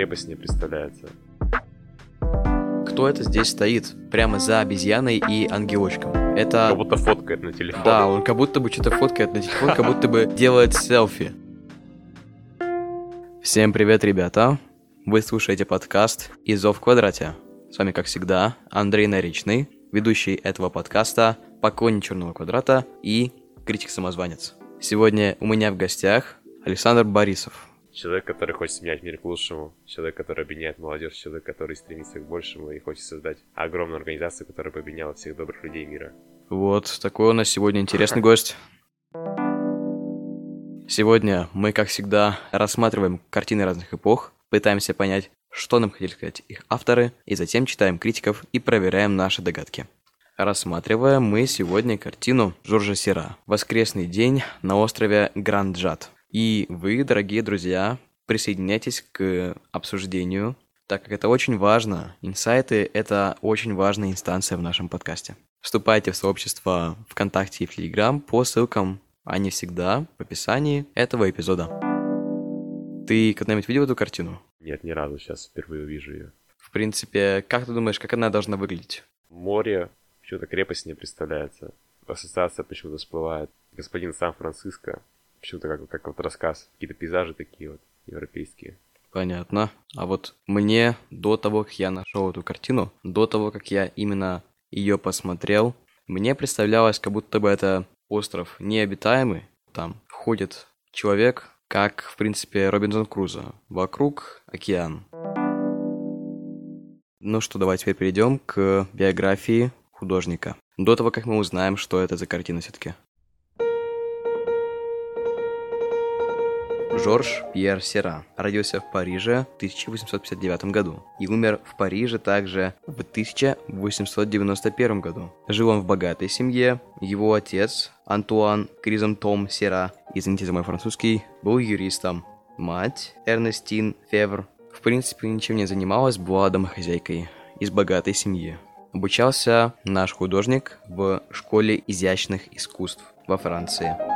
крепость не представляется. Кто это здесь стоит? Прямо за обезьяной и ангелочком. Это... Как будто фоткает на телефон. Да, он как будто бы что-то фоткает на телефон, как будто бы делает селфи. Всем привет, ребята! Вы слушаете подкаст «Изо в квадрате». С вами, как всегда, Андрей Наричный, ведущий этого подкаста, поклонник Черного квадрата и критик-самозванец. Сегодня у меня в гостях Александр Борисов. Человек, который хочет менять мир к лучшему, человек, который объединяет молодежь, человек, который стремится к большему и хочет создать огромную организацию, которая бы объединяла всех добрых людей мира. Вот, такой у нас сегодня интересный гость. Сегодня мы, как всегда, рассматриваем картины разных эпох, пытаемся понять, что нам хотели сказать их авторы, и затем читаем критиков и проверяем наши догадки. Рассматриваем мы сегодня картину Жоржа Сера «Воскресный день на острове Гранд-Джат». И вы, дорогие друзья, присоединяйтесь к обсуждению, так как это очень важно. Инсайты – это очень важная инстанция в нашем подкасте. Вступайте в сообщество ВКонтакте и в Телеграм по ссылкам, они всегда в описании этого эпизода. Ты когда-нибудь видел эту картину? Нет, ни разу, сейчас впервые увижу ее. В принципе, как ты думаешь, как она должна выглядеть? Море, почему-то крепость не представляется. Ассоциация почему-то всплывает. Господин Сан-Франциско, почему-то как, как вот рассказ, какие-то пейзажи такие вот европейские. Понятно. А вот мне до того, как я нашел эту картину, до того, как я именно ее посмотрел, мне представлялось, как будто бы это остров необитаемый. Там ходит человек, как, в принципе, Робинзон Крузо. Вокруг океан. Ну что, давай теперь перейдем к биографии художника. До того, как мы узнаем, что это за картина все-таки. Жорж Пьер Сера родился в Париже в 1859 году и умер в Париже также в 1891 году. Жил он в богатой семье. Его отец, Антуан Кризантом Сера, извините за мой французский, был юристом. Мать, Эрнестин Февр, в принципе ничем не занималась, была домохозяйкой из богатой семьи. Обучался наш художник в школе изящных искусств во Франции.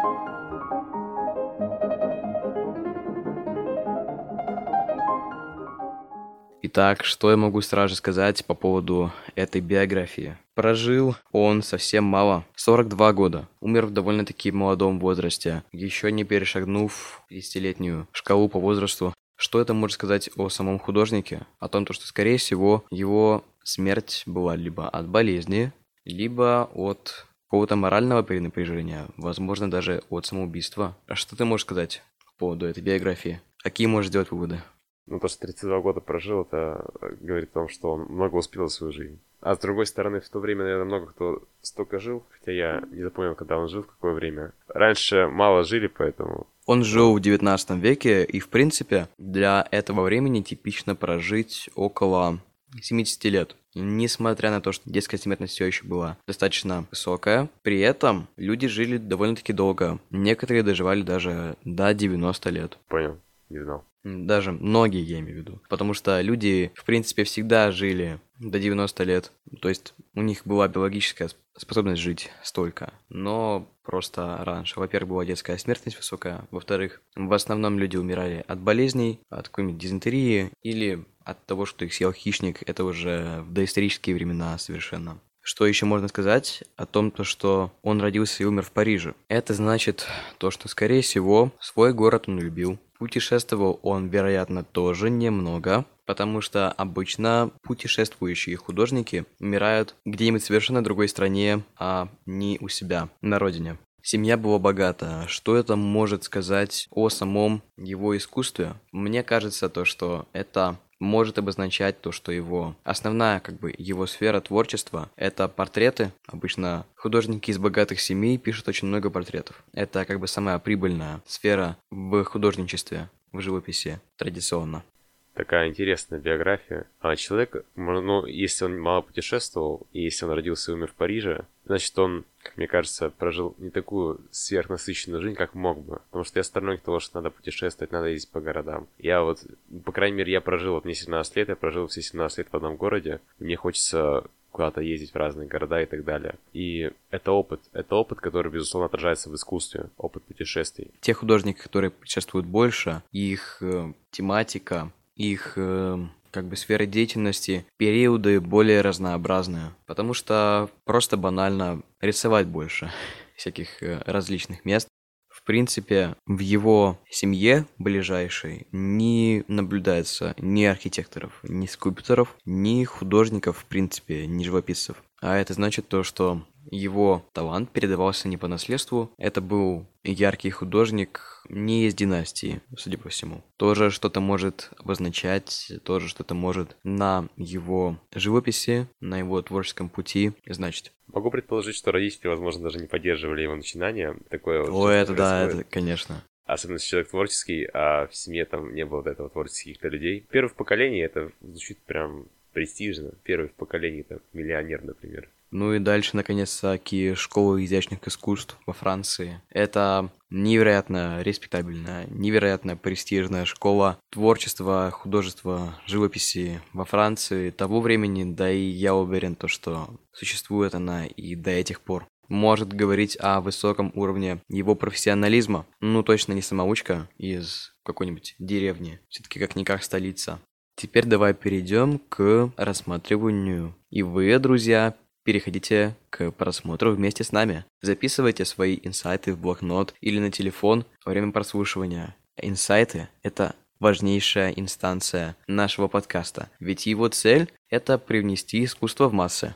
Итак, что я могу сразу сказать по поводу этой биографии? Прожил он совсем мало, 42 года. Умер в довольно-таки молодом возрасте, еще не перешагнув 50-летнюю шкалу по возрасту. Что это может сказать о самом художнике? О том, что, скорее всего, его смерть была либо от болезни, либо от какого-то морального перенапряжения, возможно, даже от самоубийства. А что ты можешь сказать по поводу этой биографии? Какие можешь сделать выводы? Ну, то, что 32 года прожил, это говорит о том, что он много успел в свою жизнь. А с другой стороны, в то время, наверное, много кто столько жил, хотя я не запомнил, когда он жил, в какое время. Раньше мало жили, поэтому... Он жил в 19 веке, и, в принципе, для этого времени типично прожить около 70 лет. Несмотря на то, что детская смертность все еще была достаточно высокая, при этом люди жили довольно-таки долго. Некоторые доживали даже до 90 лет. Понял, не знал. Даже многие, я имею в виду. Потому что люди, в принципе, всегда жили до 90 лет. То есть у них была биологическая способность жить столько. Но просто раньше. Во-первых, была детская смертность высокая. Во-вторых, в основном люди умирали от болезней, от какой-нибудь дизентерии или от того, что их съел хищник. Это уже в доисторические времена совершенно. Что еще можно сказать о том, то, что он родился и умер в Париже? Это значит то, что, скорее всего, свой город он любил, Путешествовал он, вероятно, тоже немного, потому что обычно путешествующие художники умирают где-нибудь в совершенно другой стране, а не у себя, на родине. Семья была богата. Что это может сказать о самом его искусстве? Мне кажется то, что это может обозначать то, что его основная, как бы, его сфера творчества – это портреты. Обычно художники из богатых семей пишут очень много портретов. Это, как бы, самая прибыльная сфера в художничестве, в живописи традиционно такая интересная биография. А человек, ну, если он мало путешествовал, и если он родился и умер в Париже, значит, он, как мне кажется, прожил не такую сверхнасыщенную жизнь, как мог бы. Потому что я сторонник того, что надо путешествовать, надо ездить по городам. Я вот, по крайней мере, я прожил, вот мне 17 лет, я прожил все 17 лет в одном городе. И мне хочется куда-то ездить в разные города и так далее. И это опыт. Это опыт, который, безусловно, отражается в искусстве. Опыт путешествий. Те художники, которые путешествуют больше, их э, тематика их э, как бы сферы деятельности, периоды более разнообразные, потому что просто банально рисовать больше всяких э, различных мест. В принципе, в его семье ближайшей не наблюдается ни архитекторов, ни скульпторов, ни художников, в принципе, ни живописцев. А это значит то, что его талант передавался не по наследству. Это был яркий художник не из династии, судя по всему. Тоже что-то может обозначать, тоже что-то может на его живописи, на его творческом пути значить. Могу предположить, что родители, возможно, даже не поддерживали его начинания. Такое вот О, это да, это, конечно. Особенно если человек творческий, а в семье там не было до этого творческих людей. Первых поколений это звучит прям престижно. Первый в поколении, там, миллионер, например. Ну и дальше, наконец-таки, школа изящных искусств во Франции. Это невероятно респектабельная, невероятно престижная школа творчества, художества, живописи во Франции того времени, да и я уверен, то, что существует она и до этих пор. Может говорить о высоком уровне его профессионализма. Ну, точно не самоучка из какой-нибудь деревни. Все-таки как-никак столица. Теперь давай перейдем к рассматриванию. И вы, друзья, переходите к просмотру вместе с нами. Записывайте свои инсайты в блокнот или на телефон во время прослушивания. Инсайты — это важнейшая инстанция нашего подкаста, ведь его цель — это привнести искусство в массы.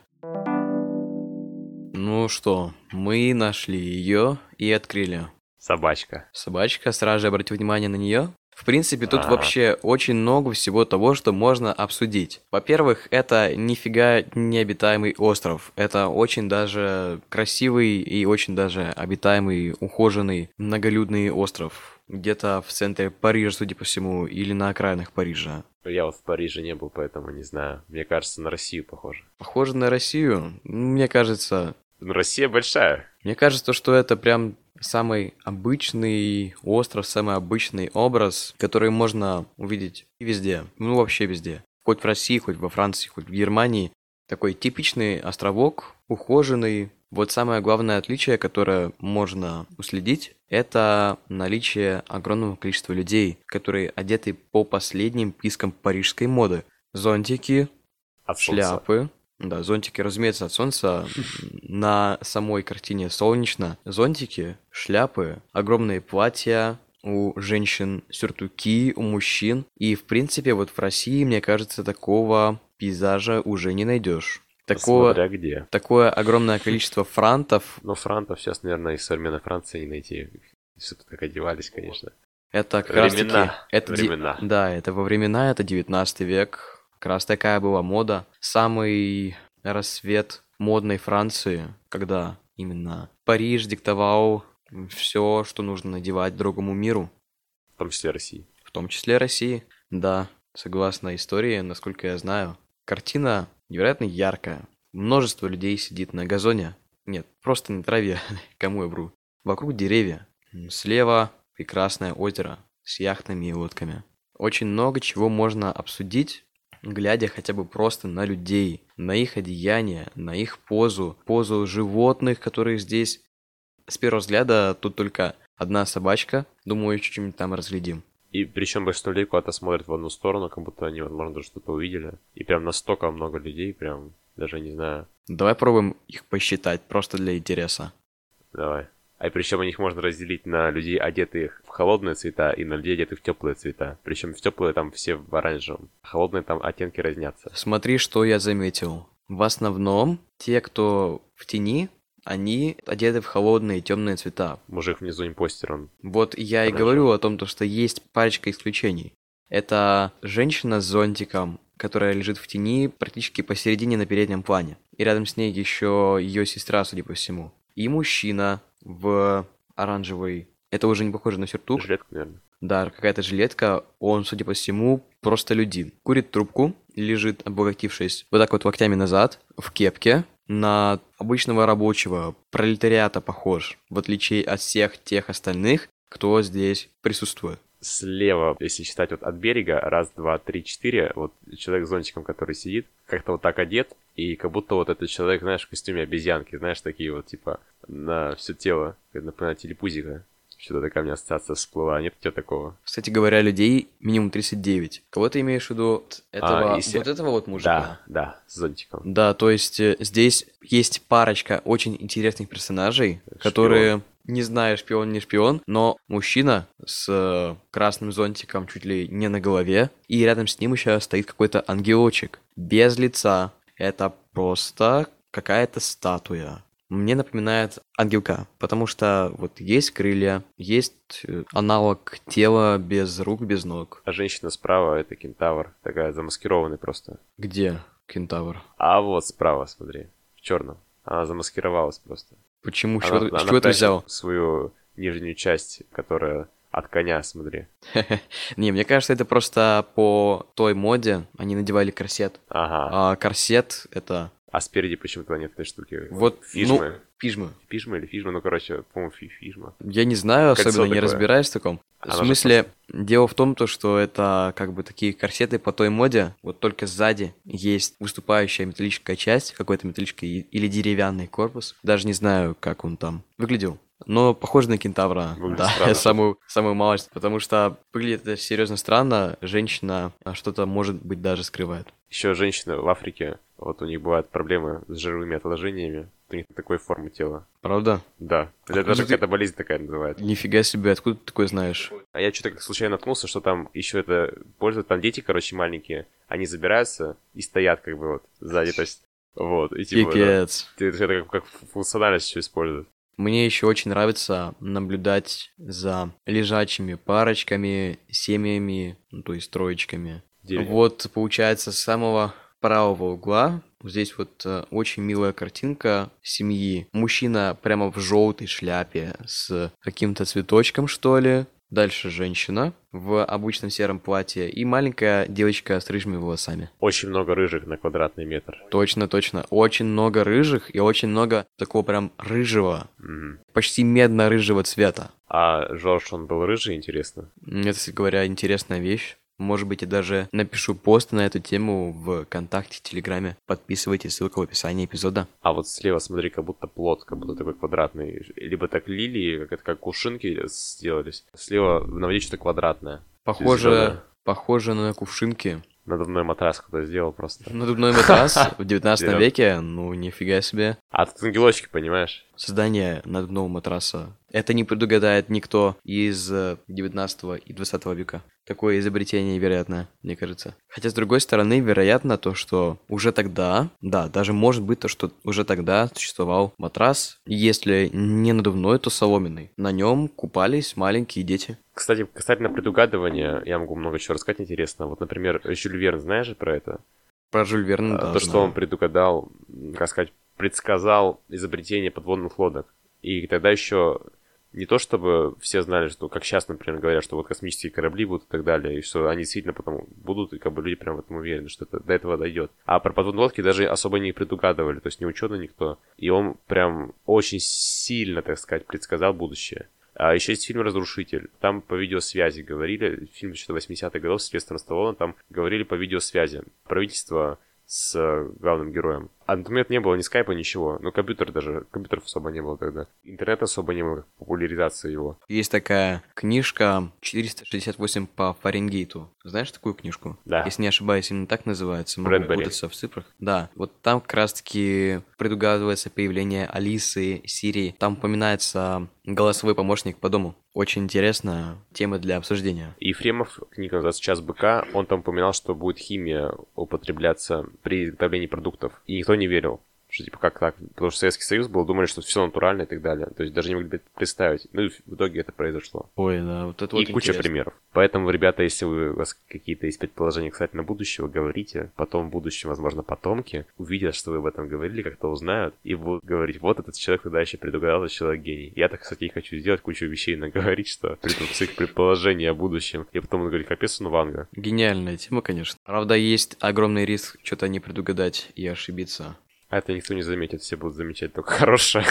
Ну что, мы нашли ее и открыли. Собачка. Собачка, сразу же обратите внимание на нее. В принципе, тут а вообще очень много всего того, что можно обсудить. Во-первых, это нифига необитаемый остров. Это очень даже красивый и очень даже обитаемый, ухоженный, многолюдный остров. Где-то в центре Парижа, судя по всему, или на окраинах Парижа. Я вот в Париже не был, поэтому не знаю. Мне кажется, на Россию похоже. Похоже на Россию? Мне кажется... Ну, Россия большая. Мне кажется, что это прям самый обычный остров, самый обычный образ, который можно увидеть везде, ну вообще везде. Хоть в России, хоть во Франции, хоть в Германии. Такой типичный островок, ухоженный. Вот самое главное отличие, которое можно уследить, это наличие огромного количества людей, которые одеты по последним пискам парижской моды. Зонтики, От шляпы, да, зонтики, разумеется, от солнца. На самой картине солнечно. Зонтики, шляпы, огромные платья, у женщин сюртуки, у мужчин. И, в принципе, вот в России, мне кажется, такого пейзажа уже не найдешь. Такого, Смотря где. Такое огромное количество франтов. Но франтов сейчас, наверное, из современной Франции не найти. Все тут как одевались, конечно. Это как времена. раз таки... Это времена. Ди... Да, это во времена, это 19 век, как раз такая была мода. Самый рассвет модной Франции, когда именно Париж диктовал все, что нужно надевать другому миру. В том числе России. В том числе России, да. Согласно истории, насколько я знаю. Картина невероятно яркая. Множество людей сидит на газоне. Нет, просто на траве. Кому я вру? Вокруг деревья. Слева прекрасное озеро с яхтами и лодками. Очень много чего можно обсудить глядя хотя бы просто на людей, на их одеяние, на их позу, позу животных, которые здесь. С первого взгляда тут только одна собачка, думаю, чуть-чуть там разглядим. И причем большинство людей куда-то смотрят в одну сторону, как будто они, возможно, что-то увидели. И прям настолько много людей, прям даже не знаю. Давай пробуем их посчитать, просто для интереса. Давай. А причем их можно разделить на людей, одетых в холодные цвета, и на людей, одетых в теплые цвета. Причем в теплые там все в оранжевом. А холодные там оттенки разнятся. Смотри, что я заметил. В основном те, кто в тени, они одеты в холодные темные цвета. Мужик внизу импостер, он. Вот я и говорю о том, что есть парочка исключений. Это женщина с зонтиком, которая лежит в тени практически посередине на переднем плане. И рядом с ней еще ее сестра, судя по всему. И мужчина в оранжевый. Это уже не похоже на сюртук. Жилетка, наверное. Да, какая-то жилетка. Он, судя по всему, просто людин. Курит трубку, лежит, обогатившись вот так вот локтями назад, в кепке, на обычного рабочего пролетариата похож, в отличие от всех тех остальных, кто здесь присутствует слева, если считать вот от берега, раз, два, три, четыре, вот человек с зонтиком, который сидит, как-то вот так одет, и как будто вот этот человек, знаешь, в костюме обезьянки, знаешь, такие вот, типа, на все тело, например, телепузика. Что-то такая у меня ассоциация всплыла. Нет у тебя такого? Кстати говоря, людей минимум 39. Кого ты имеешь в виду? Вот Этого, А, если- Вот этого вот мужика? Да, да, с зонтиком. Да, то есть э, здесь есть парочка очень интересных персонажей, Шпион. которые не знаю, шпион не шпион, но мужчина с э, красным зонтиком чуть ли не на голове, и рядом с ним еще стоит какой-то ангелочек без лица. Это просто какая-то статуя. Мне напоминает ангелка, потому что вот есть крылья, есть э, аналог тела без рук, без ног. А женщина справа это кентавр, такая замаскированный просто. Где кентавр? А вот справа, смотри, в черном. Она замаскировалась просто. Почему? Она- чего, ты- она чего ты прячет взял? Свою нижнюю часть, которая от коня, смотри. Не, мне кажется, это просто по той моде они надевали корсет. Ага. А корсет это А спереди почему-то нет этой штуки. вот Фижмы. ну, пижмы. Фижма или фижма, ну, короче, по-моему, фи- фижма. Я не знаю, Кольцо особенно не такое. разбираюсь в таком. Она в смысле, дело в том, то, что это как бы такие корсеты по той моде, вот только сзади есть выступающая металлическая часть, какой-то металлический или деревянный корпус. Даже не знаю, как он там выглядел. Но похоже на кентавра, Выглядит да, странно. самую, самую малость, потому что выглядит это серьезно странно, женщина что-то, может быть, даже скрывает. Еще женщины в Африке, вот у них бывают проблемы с жировыми отложениями. У них такой формы тела. Правда? Да. Это даже ты- какая-то болезнь такая называется. Нифига себе, откуда ты такое знаешь? А я что-то случайно наткнулся, что там еще это пользуют, там дети, короче, маленькие, они забираются и стоят как бы вот сзади, то есть вот, и типа, да, Пипец. это как, как функциональность еще используют. Мне еще очень нравится наблюдать за лежачими парочками, семьями, ну, то есть троечками. Деревья. Вот, получается, с самого правого угла здесь вот э, очень милая картинка семьи. Мужчина прямо в желтой шляпе с каким-то цветочком, что ли. Дальше женщина в обычном сером платье и маленькая девочка с рыжими волосами. Очень много рыжих на квадратный метр. Точно, точно. Очень много рыжих и очень много такого прям рыжего, Мгм. почти медно-рыжего цвета. А Жорж, он был рыжий, интересно? Это, кстати говоря, интересная вещь. Может быть, я даже напишу пост на эту тему в ВКонтакте, Телеграме. Подписывайтесь, ссылка в описании эпизода. А вот слева, смотри, как будто плод, как будто такой квадратный. Либо так лилии, как это как кувшинки сделались. Слева на воде что-то квадратное. Похоже, похоже на кувшинки. Надувной матрас кто-то сделал просто. Надувной матрас в 19 Серьёзно? веке, ну нифига себе. А тут ангелочки, понимаешь? Создание надувного матраса. Это не предугадает никто из э, 19 и 20 века. Такое изобретение вероятно, мне кажется. Хотя, с другой стороны, вероятно то, что уже тогда, да, даже может быть то, что уже тогда существовал матрас, если не надувной, то соломенный. На нем купались маленькие дети. Кстати, касательно предугадывания, я могу много чего рассказать интересного. Вот, например, Жюль Верн, знаешь же про это? Про Жюль Верна, А, да, То, что знаю. он предугадал, как сказать, предсказал изобретение подводных лодок. И тогда еще не то, чтобы все знали, что, как сейчас, например, говорят, что вот космические корабли будут и так далее, и что они действительно потом будут, и как бы люди прям в этом уверены, что это, до этого дойдет. А про подводные лодки даже особо не предугадывали, то есть не ученый никто. И он прям очень сильно, так сказать, предсказал будущее. А еще есть фильм «Разрушитель». Там по видеосвязи говорили, фильм еще 80-х годов с Сильвестром там говорили по видеосвязи. Правительство с главным героем. А момент не было ни скайпа, ничего. Ну, компьютер даже, компьютеров особо не было тогда. Интернета особо не было, популяризации его. Есть такая книжка 468 по Фаренгейту. Знаешь такую книжку? Да. Если не ошибаюсь, именно так называется. Могу Брэдбери. путаться в цифрах. Да. Вот там как раз-таки предугадывается появление Алисы, Сирии. Там упоминается голосовой помощник по дому. Очень интересная тема для обсуждения. И Ефремов, книга называется «Час быка», он там упоминал, что будет химия употребляться при изготовлении продуктов. И никто не верил. Что типа как так? Потому что Советский Союз был, думали, что все натурально и так далее. То есть даже не могли представить. Ну и в итоге это произошло. Ой, да, вот это и вот куча интересно. примеров. Поэтому, ребята, если вы, у вас какие-то есть предположения касательно будущего, говорите. Потом в будущем, возможно, потомки увидят, что вы об этом говорили, как-то узнают, и будут говорить, вот этот человек тогда еще предугадал, этот человек гений. Я так, кстати, и хочу сделать кучу вещей, наговорить, что пред- своих предположений о будущем. И потом буду говорить, капец, он Ванга. Гениальная тема, конечно. Правда, есть огромный риск что-то не предугадать и ошибиться. А это никто не заметит, все будут замечать только хорошее.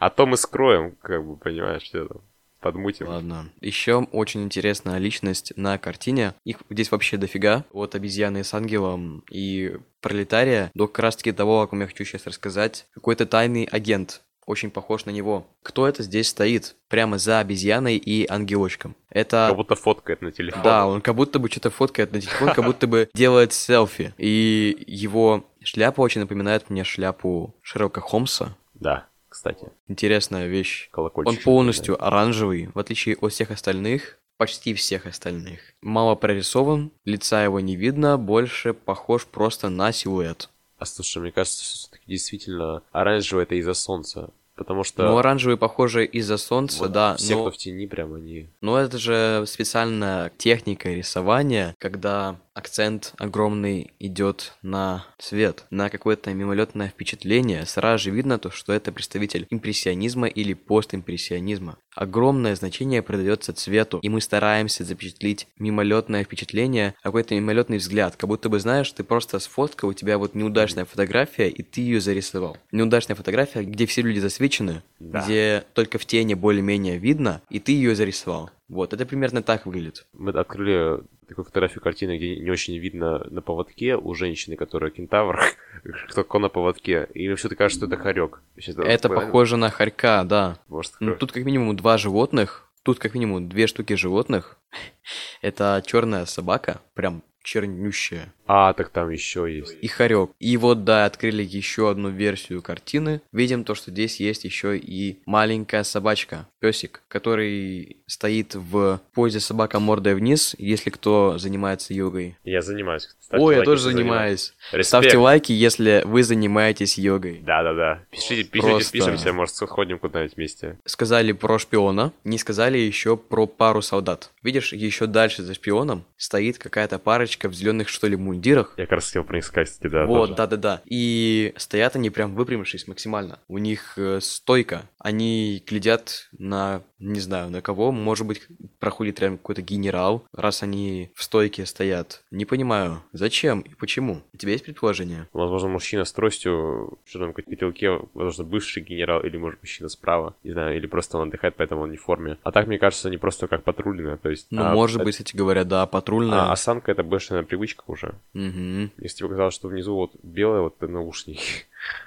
А то мы скроем, как бы, понимаешь, что там, подмутим. Ладно. Еще очень интересная личность на картине. Их здесь вообще дофига. От обезьяны с ангелом и пролетария до как раз таки того, о ком я хочу сейчас рассказать. Какой-то тайный агент, очень похож на него. Кто это здесь стоит? Прямо за обезьяной и ангелочком. Это... Как будто фоткает на телефон. Да, он как будто бы что-то фоткает на телефон, как будто бы делает селфи. И его шляпа очень напоминает мне шляпу Шерлока Холмса. Да, кстати. Интересная вещь. Колокольчик. Он полностью оранжевый, в отличие от всех остальных, почти всех остальных. Мало прорисован, лица его не видно, больше похож просто на силуэт. А слушай, мне кажется, все-таки действительно оранжевый это из-за солнца. Потому что Ну, оранжевый, похоже, из-за солнца, вот да, все, но... кто в тени, прям они... Но это же специальная техника рисования, когда акцент огромный идет на цвет, на какое-то мимолетное впечатление. Сразу же видно то, что это представитель импрессионизма или постимпрессионизма. Огромное значение придается цвету, и мы стараемся запечатлить мимолетное впечатление, какой-то мимолетный взгляд, как будто бы знаешь, ты просто сфоткал, у тебя вот неудачная фотография, и ты ее зарисовал. Неудачная фотография, где все люди засвечены, Да. где только в тени более-менее видно, и ты ее зарисовал. Вот, это примерно так выглядит. Мы открыли такую фотографию картины, где не очень видно на поводке у женщины, которая кентавр, кто на поводке. И все-таки кажется, что это хорек. Сейчас Это похоже на хорька, да. Может, Ну, тут как минимум два животных, тут как минимум две штуки животных. Это черная собака, прям чернющая, А, так там еще есть. и хорек. И вот, да, открыли еще одну версию картины. Видим то, что здесь есть еще и маленькая собачка, песик, который стоит в позе собака мордой вниз, если кто занимается йогой. Я занимаюсь. Ставьте Ой, я тоже занимаюсь. Респект. Ставьте лайки, если вы занимаетесь йогой. Да-да-да. Пишите, пишите, Просто- пишемся, может, сходим куда-нибудь вместе. сказали про шпиона, не сказали еще про пару солдат. Видишь, еще дальше за шпионом стоит какая-то парочка в зеленых что ли мундирах. Я как раз хотел про них сказать, да. вот, да-да-да. И стоят они прям выпрямившись максимально. У них э, стойка. Они глядят на, не знаю, на кого. Может быть, проходит рядом какой-то генерал, раз они в стойке стоят. Не понимаю, зачем и почему. У тебя есть предположение? Возможно, мужчина с тростью в черном котелке, возможно, бывший генерал, или, может, мужчина справа, не знаю, или просто он отдыхает, поэтому он не в форме. А так, мне кажется, они просто как патрульные, то есть... Ну, а, может а- быть, кстати говоря, да, патрульная. А осанка это больше, наверное, привычка уже. Мгм. Если тебе казалось, что внизу вот белое, вот наушники.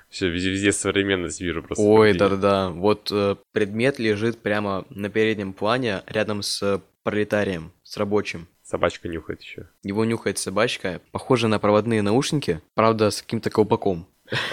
Все, везде, везде современность вижу просто. Ой, да-да-да. Вот э, предмет лежит прямо на переднем плане, рядом с пролетарием, с рабочим. Собачка нюхает еще. Его нюхает собачка, похоже на проводные наушники, правда, с каким-то колпаком.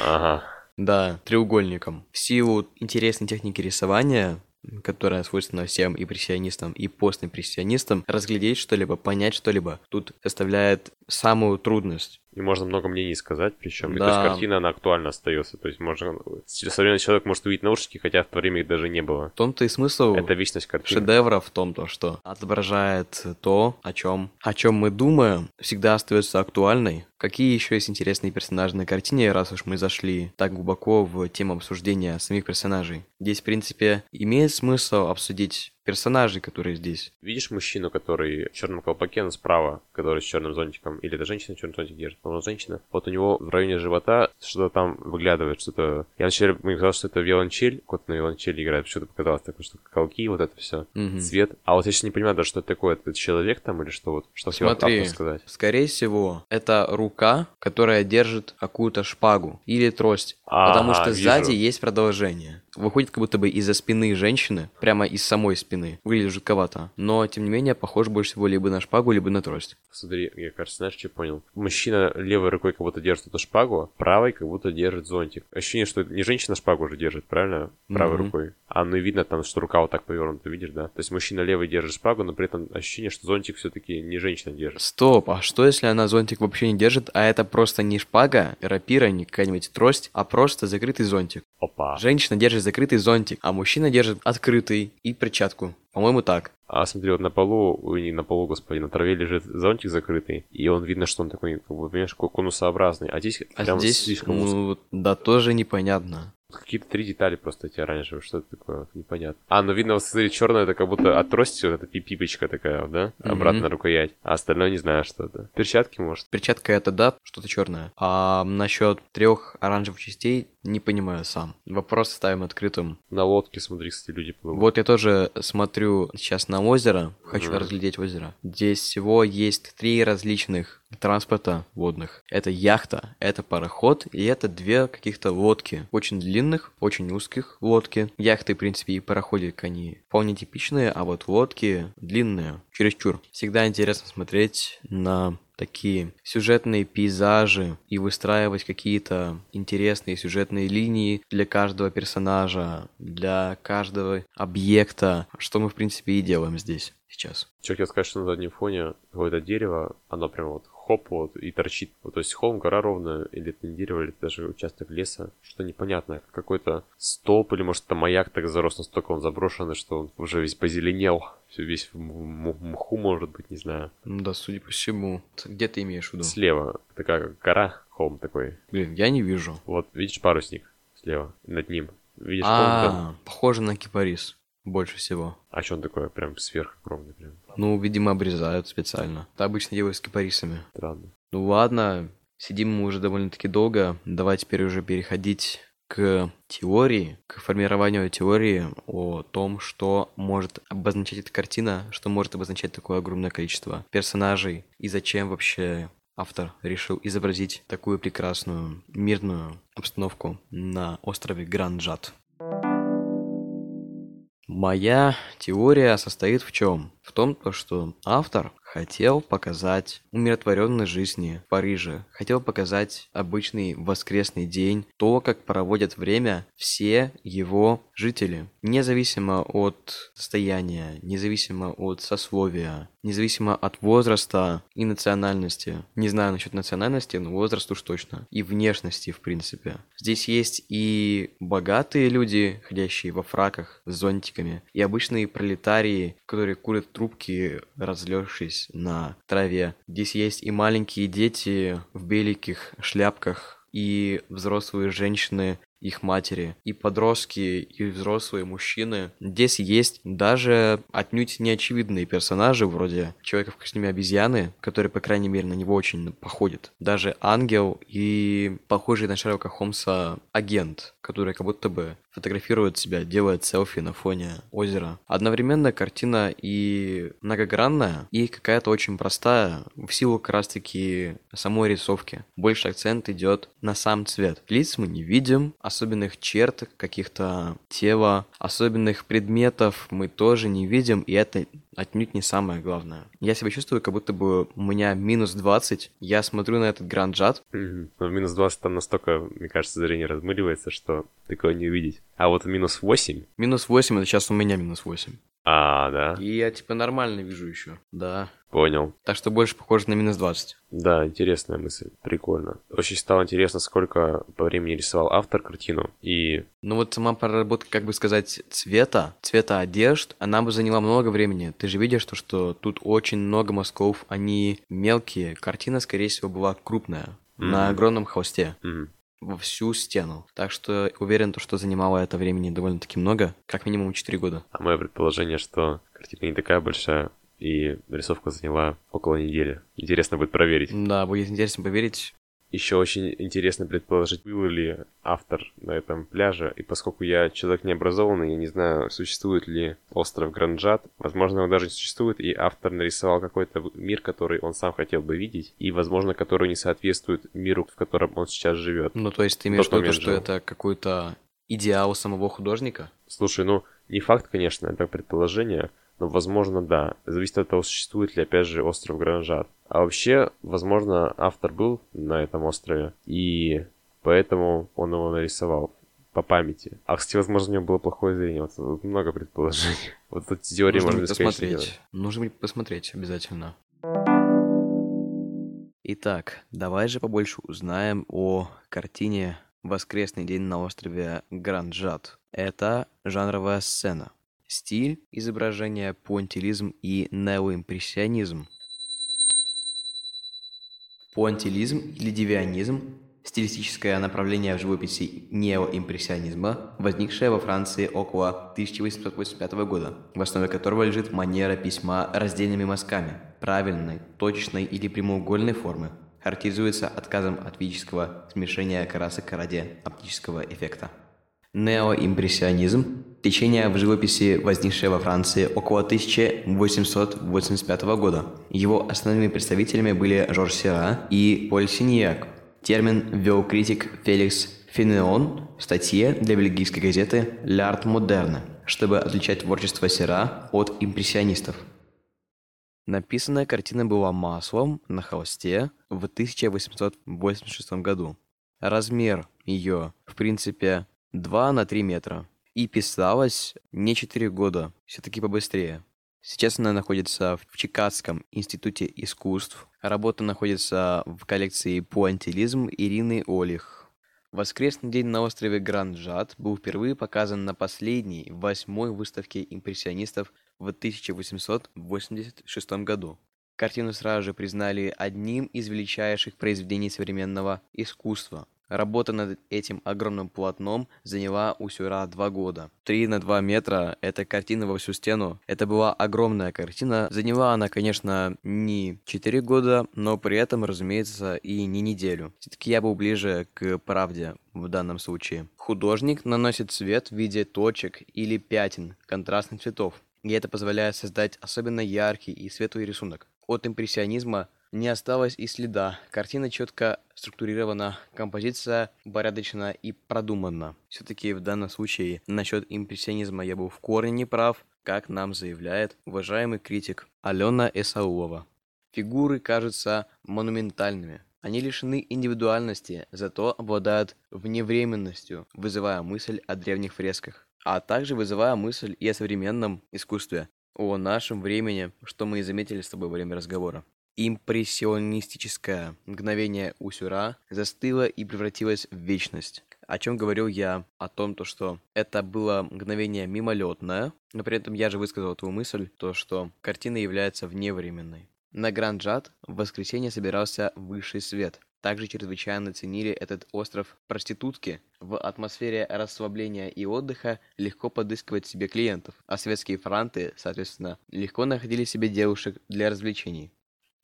Ага. Да, треугольником. В силу интересной техники рисования, которая свойственна всем и прессионистам, и постимпрессионистам, разглядеть что-либо, понять что-либо, тут составляет самую трудность. И можно много мнений сказать, причем. И Да. то есть картина, она актуальна остается. То есть можно... Современный человек может увидеть наушники, хотя в то время их даже не было. В том-то и смысл Это вечность картины. шедевра в том, то, что отображает то, о чем, о чем мы думаем, всегда остается актуальной. Какие еще есть интересные персонажи на картине, раз уж мы зашли так глубоко в тему обсуждения самих персонажей? Здесь, в принципе, имеет смысл обсудить персонажей, которые здесь. Видишь мужчину, который в черном колпаке, но справа, который с черным зонтиком, или это женщина черный зонтик держит, по-моему, женщина. Вот у него в районе живота что-то там выглядывает, что-то... Я вначале мне казалось, что это виолончель, кот на виолончели играет, что-то показалось такое, что колки, вот это все, Мгм. цвет. А вот я сейчас не понимаю даже, что это такое, это человек там или что вот, что Смотри, сказать. скорее всего, это рука, которая держит какую-то шпагу или трость. потому Ага, что вижу. сзади есть продолжение. Выходит как будто бы из-за спины женщины, прямо из самой спины. Выглядит жутковато. Но, тем не менее, похож больше всего либо на шпагу, либо на трость. Смотри, я, кажется, знаешь, что понял? Мужчина левой рукой как будто держит эту шпагу, правой как будто держит зонтик. Ощущение, что не женщина шпагу уже держит, правильно? Правой Мгм. рукой. А ну и видно там, что рука вот так повернута, видишь, да? То есть мужчина левой держит шпагу, но при этом ощущение, что зонтик все-таки не женщина держит. Стоп, а что если она зонтик вообще не держит, а это просто не шпага, рапира, не какая-нибудь трость, а просто закрытый зонтик? Опа. Женщина держит закрытый зонтик, а мужчина держит открытый и перчатку. По-моему, так. А смотри, вот на полу, ой, не на полу, господи, на траве лежит зонтик закрытый, и он видно, что он такой, как бы, понимаешь, какой конусообразный. А здесь А прям здесь, слишком ну, да, тоже непонятно. Какие-то три детали просто эти оранжевые, что это такое, непонятно. А, ну видно, вот смотри, черное это как будто от трости, вот эта пи- пипочка такая, да? Обратно на рукоять. А остальное не знаю, что это. Перчатки, может? Перчатка это да, что-то черное. А насчет трех оранжевых частей не понимаю сам. Вопрос ставим открытым. На лодке, смотри, кстати, люди плывут. Вот я тоже смотрю сейчас на озеро, хочу Мгм. разглядеть озеро. Здесь всего есть три различных транспорта водных. Это яхта, это пароход и это две каких-то лодки. Очень длинных, очень узких лодки. Яхты, в принципе, и пароходик, они вполне типичные, а вот лодки длинные, чересчур. Всегда интересно смотреть на такие сюжетные пейзажи и выстраивать какие-то интересные сюжетные линии для каждого персонажа, для каждого объекта, что мы, в принципе, и делаем здесь сейчас. Что хотел сказать, что на заднем фоне какое-то дерево, оно прям вот хоп, вот, и торчит. Вот, то есть холм, гора ровная, или это не дерево, или это даже участок леса, что непонятное. Какой-то столб, или может это маяк так зарос настолько он заброшенный, что он уже весь позеленел. Все весь в мху, может быть, не знаю. Ну да, судя по всему. Где ты имеешь в виду? Слева. Такая гора, холм такой. Блин, я не вижу. Вот, видишь парусник слева, над ним. Видишь а, похоже на кипарис больше всего. А что он такое, прям сверхогромный прям? Ну, видимо, обрезают специально. Это обычно делают с кипарисами. Странно. Ну ладно, сидим мы уже довольно-таки долго. Давай теперь уже переходить к теории, к формированию теории о том, что может обозначать эта картина, что может обозначать такое огромное количество персонажей и зачем вообще автор решил изобразить такую прекрасную мирную обстановку на острове Гранджат. Моя теория состоит в чем? В том, что автор хотел показать умиротворенность жизни в Париже, хотел показать обычный воскресный день, то, как проводят время все его жители, независимо от состояния, независимо от сословия, независимо от возраста и национальности. Не знаю насчет национальности, но возраст уж точно. И внешности, в принципе. Здесь есть и богатые люди, ходящие во фраках с зонтиками, и обычные пролетарии, которые курят трубки, разлегшись на траве. Здесь есть и маленькие дети в беленьких шляпках, и взрослые женщины их матери, и подростки, и взрослые мужчины. Здесь есть даже отнюдь неочевидные персонажи, вроде человека в костюме обезьяны, который, по крайней мере, на него очень походит. Даже ангел и похожий на Шерлока Холмса агент, который как будто бы фотографирует себя, делает селфи на фоне озера. Одновременно картина и многогранная, и какая-то очень простая, в силу как раз-таки самой рисовки. Больше акцент идет на сам цвет. Лиц мы не видим, особенных черт каких-то тела, особенных предметов мы тоже не видим, и это отнюдь не самое главное. Я себя чувствую, как будто бы у меня минус 20, я смотрю на этот гранджат. Mm-hmm. Но минус 20 там настолько, мне кажется, зрение размыливается, что такое не увидеть. А вот минус 8... Минус 8 это сейчас у меня минус 8. А, да? И я типа нормально вижу еще. Да. Понял. Так что больше похоже на минус 20. Да, интересная мысль. Прикольно. Очень стало интересно, сколько по времени рисовал автор картину. И... Ну вот сама проработка, как бы сказать, цвета, цвета одежд, она бы заняла много времени. Ты же видишь, то, что тут очень много мазков, они мелкие. Картина, скорее всего, была крупная. Mm-hmm. На огромном холсте. Mm-hmm во всю стену. Так что уверен, то, что занимало это времени довольно-таки много, как минимум 4 года. А мое предположение, что картина не такая большая, и рисовка заняла около недели. Интересно будет проверить. Да, будет интересно поверить. Еще очень интересно предположить, был ли автор на этом пляже, и поскольку я человек необразованный, я не знаю, существует ли остров Гранджат, возможно, он даже не существует, и автор нарисовал какой-то мир, который он сам хотел бы видеть, и, возможно, который не соответствует миру, в котором он сейчас живет. Ну, то есть ты имеешь в виду, что это какой-то идеал самого художника? Слушай, ну, не факт, конечно, это предположение, но, возможно, да. Зависит от того, существует ли, опять же, остров Гранжат. А вообще, возможно, автор был на этом острове, и поэтому он его нарисовал по памяти. А, кстати, возможно, у него было плохое зрение. Вот, вот много предположений. Вот тут теория можно посмотреть. Нужно будет посмотреть обязательно. Итак, давай же побольше узнаем о картине «Воскресный день на острове Гранджат». Это жанровая сцена. Стиль изображения пуантилизм и неоимпрессионизм. Пуантилизм или девианизм – стилистическое направление в живописи неоимпрессионизма, возникшее во Франции около 1885 года, в основе которого лежит манера письма раздельными мазками, правильной, точной или прямоугольной формы, характеризуется отказом от физического смешения красок ради оптического эффекта. Неоимпрессионизм – Течение в живописи, возникшее во Франции около 1885 года. Его основными представителями были Жорж Сера и Поль Синьяк. Термин ввел критик Феликс Фенеон в статье для бельгийской газеты «L'Art Moderne», чтобы отличать творчество Сера от импрессионистов. Написанная картина была маслом на холсте в 1886 году. Размер ее, в принципе, 2 на 3 метра. И писалась не 4 года, все-таки побыстрее. Сейчас она находится в Чикагском институте искусств. Работа находится в коллекции «Пуантилизм» Ирины Олих. Воскресный день на острове Гранджат был впервые показан на последней, восьмой выставке импрессионистов в 1886 году. Картину сразу же признали одним из величайших произведений современного искусства. Работа над этим огромным полотном заняла у Сюра два года. Три на два метра – это картина во всю стену. Это была огромная картина. Заняла она, конечно, не четыре года, но при этом, разумеется, и не неделю. Все-таки я был ближе к правде в данном случае. Художник наносит цвет в виде точек или пятен контрастных цветов. И это позволяет создать особенно яркий и светлый рисунок. От импрессионизма не осталось и следа. Картина четко структурирована, композиция порядочна и продумана. Все-таки в данном случае насчет импрессионизма я был в корне неправ, как нам заявляет уважаемый критик Алена Эсаулова. Фигуры кажутся монументальными. Они лишены индивидуальности, зато обладают вневременностью, вызывая мысль о древних фресках, а также вызывая мысль и о современном искусстве, о нашем времени, что мы и заметили с тобой во время разговора импрессионистическое мгновение у Сюра застыло и превратилось в вечность. О чем говорил я? О том, то, что это было мгновение мимолетное, но при этом я же высказал твою мысль, то, что картина является вневременной. На Гранджат в воскресенье собирался высший свет. Также чрезвычайно ценили этот остров проститутки. В атмосфере расслабления и отдыха легко подыскивать себе клиентов, а светские франты, соответственно, легко находили себе девушек для развлечений.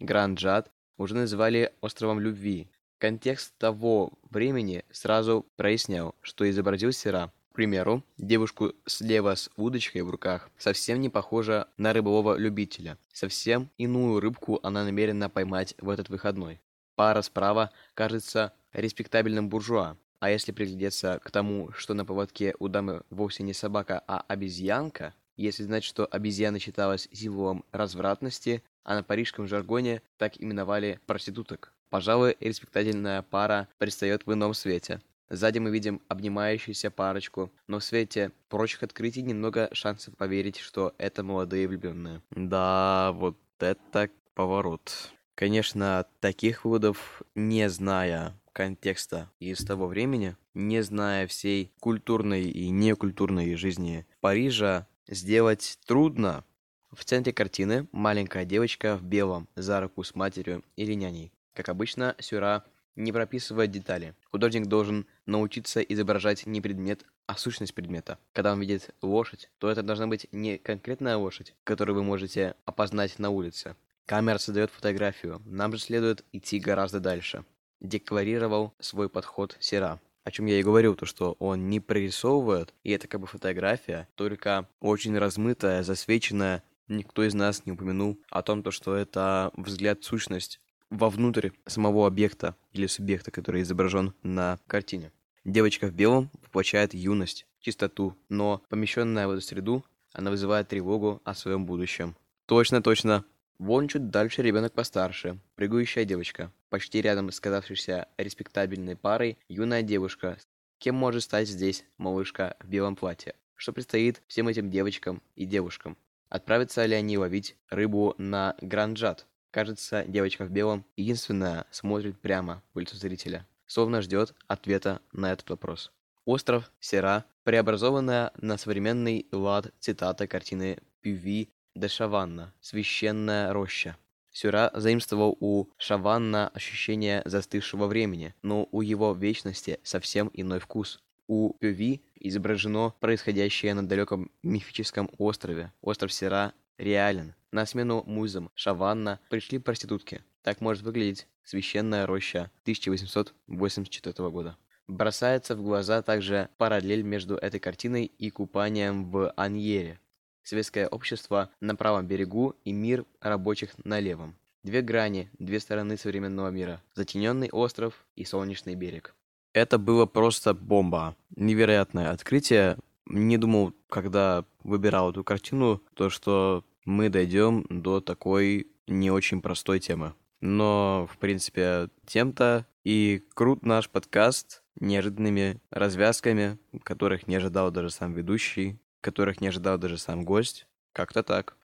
Гранд-Джад уже называли «островом любви». Контекст того времени сразу прояснял, что изобразил Сера. К примеру, девушку слева с удочкой в руках совсем не похожа на рыбового любителя. Совсем иную рыбку она намерена поймать в этот выходной. Пара справа кажется респектабельным буржуа, а если приглядеться к тому, что на поводке у дамы вовсе не собака, а обезьянка, если знать, что обезьяна считалась символом развратности, а на парижском жаргоне так именовали проституток. Пожалуй, респектабельная пара предстает в ином свете. Сзади мы видим обнимающуюся парочку, но в свете прочих открытий немного шансов поверить, что это молодые влюбленные. Да, вот это поворот. Конечно, таких выводов, не зная контекста из того времени, не зная всей культурной и некультурной жизни Парижа, сделать трудно. В центре картины маленькая девочка в белом за руку с матерью или няней. Как обычно, Сюра не прописывает детали. Художник должен научиться изображать не предмет, а сущность предмета. Когда он видит лошадь, то это должна быть не конкретная лошадь, которую вы можете опознать на улице. Камера создает фотографию, нам же следует идти гораздо дальше. Декларировал свой подход Сера о чем я и говорил, то что он не прорисовывает, и это как бы фотография, только очень размытая, засвеченная. Никто из нас не упомянул о том, то, что это взгляд сущность вовнутрь самого объекта или субъекта, который изображен на картине. Девочка в белом воплощает юность, чистоту, но помещенная в эту среду, она вызывает тревогу о своем будущем. Точно, точно. Вон чуть дальше ребенок постарше, прыгающая девочка. Почти рядом с казавшейся респектабельной парой юная девушка. Кем может стать здесь малышка в белом платье? Что предстоит всем этим девочкам и девушкам? Отправятся ли они ловить рыбу на Гранджат? Кажется, девочка в белом единственная смотрит прямо в лицо зрителя, словно ждет ответа на этот вопрос. Остров Сера, преобразованная на современный лад цитата картины Пюви де Шаванна, священная роща. Сюра заимствовал у Шаванна ощущение застывшего времени, но у его вечности совсем иной вкус. У Пюви изображено происходящее на далеком мифическом острове. Остров Сера реален. На смену музам Шаванна пришли проститутки. Так может выглядеть священная роща 1884 года. Бросается в глаза также параллель между этой картиной и купанием в Аньере. Светское общество на правом берегу и мир рабочих на левом. Две грани, две стороны современного мира. Затененный остров и солнечный берег. Это было просто бомба. Невероятное открытие. Не думал, когда выбирал эту картину, то, что мы дойдем до такой не очень простой темы. Но, в принципе, тем-то и крут наш подкаст неожиданными развязками, которых не ожидал даже сам ведущий, которых не ожидал даже сам гость. Как-то так.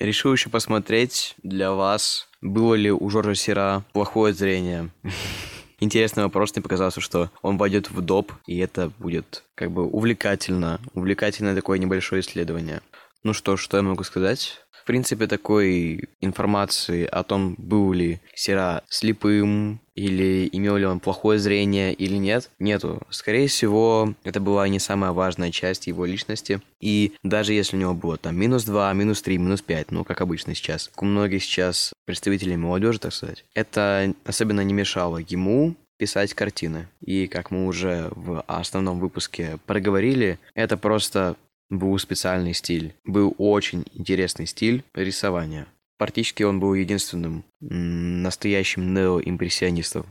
Решил еще посмотреть для вас, было ли у Жоржа Сера плохое зрение. Интересный вопрос, мне показался, что он войдет в доп, и это будет как бы увлекательно. Увлекательное такое небольшое исследование. Ну что, что я могу сказать? В принципе, такой информации о том, был ли Сера слепым, или имел ли он плохое зрение или нет, нету. Скорее всего, это была не самая важная часть его личности. И даже если у него было там минус 2, минус 3, минус 5, ну, как обычно сейчас, у многих сейчас представителей молодежи, так сказать, это особенно не мешало ему писать картины. И как мы уже в основном выпуске проговорили, это просто был специальный стиль. Был очень интересный стиль рисования. Практически он был единственным настоящим неоимпрессионистом.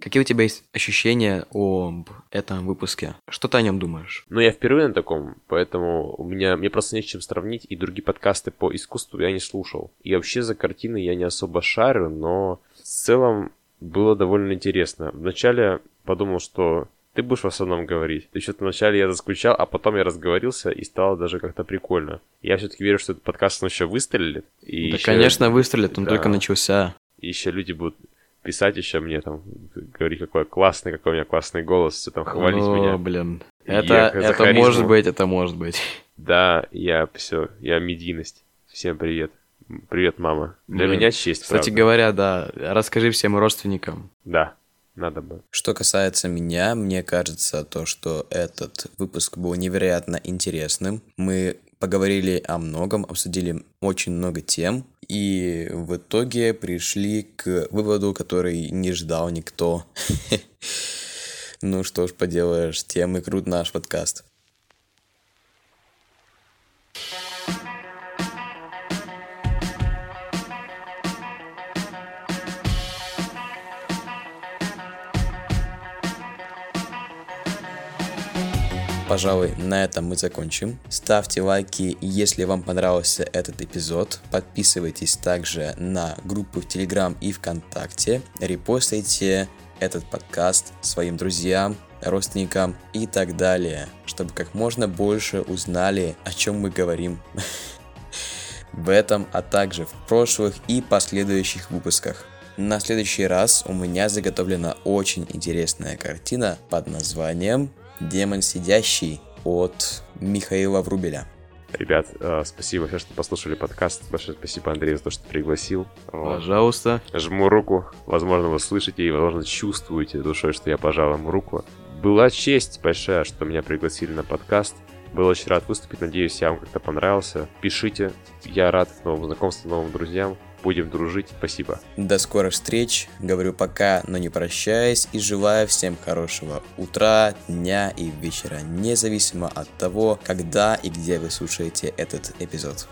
Какие у тебя есть ощущения об этом выпуске? Что ты о нем думаешь? Ну, я впервые на таком, поэтому у меня мне просто не с чем сравнить, и другие подкасты по искусству я не слушал. И вообще за картины я не особо шарю, но в целом было довольно интересно. Вначале подумал, что ты будешь в основном говорить. Ты что-то вначале я заскучал, а потом я разговорился, и стало даже как-то прикольно. Я все-таки верю, что этот подкаст он еще выстрелит. И да, еще... конечно, выстрелит, он да. только начался. И еще люди будут писать еще мне там, говорить, какой классный, какой у меня классный голос, все там хвалить О, меня. блин. Это, это может быть, это может быть. Да, я все, я медийность. Всем привет. Привет, мама. Для блин. меня честь, Кстати правда. говоря, да, расскажи всем родственникам. Да, надо бы. Что касается меня, мне кажется то, что этот выпуск был невероятно интересным. Мы поговорили о многом, обсудили очень много тем, и в итоге пришли к выводу, который не ждал никто. Ну что ж поделаешь, темы крут наш подкаст. Пожалуй, на этом мы закончим. Ставьте лайки, если вам понравился этот эпизод. Подписывайтесь также на группы в Телеграм и ВКонтакте. Репостайте этот подкаст своим друзьям, родственникам и так далее, чтобы как можно больше узнали, о чем мы говорим в этом, а также в прошлых и последующих выпусках. На следующий раз у меня заготовлена очень интересная картина под названием «Демон сидящий» от Михаила Врубеля. Ребят, э, спасибо большое, что послушали подкаст. Большое спасибо, Андрей, за то, что пригласил. Пожалуйста. Жму руку. Возможно, вы слышите и, возможно, чувствуете душой, что я пожал ему руку. Была честь большая, что меня пригласили на подкаст. Был очень рад выступить. Надеюсь, я вам как-то понравился. Пишите. Я рад новым знакомствам, новым друзьям. Будем дружить. Спасибо. До скорых встреч. Говорю пока, но не прощаясь. И желаю всем хорошего утра, дня и вечера. Независимо от того, когда и где вы слушаете этот эпизод.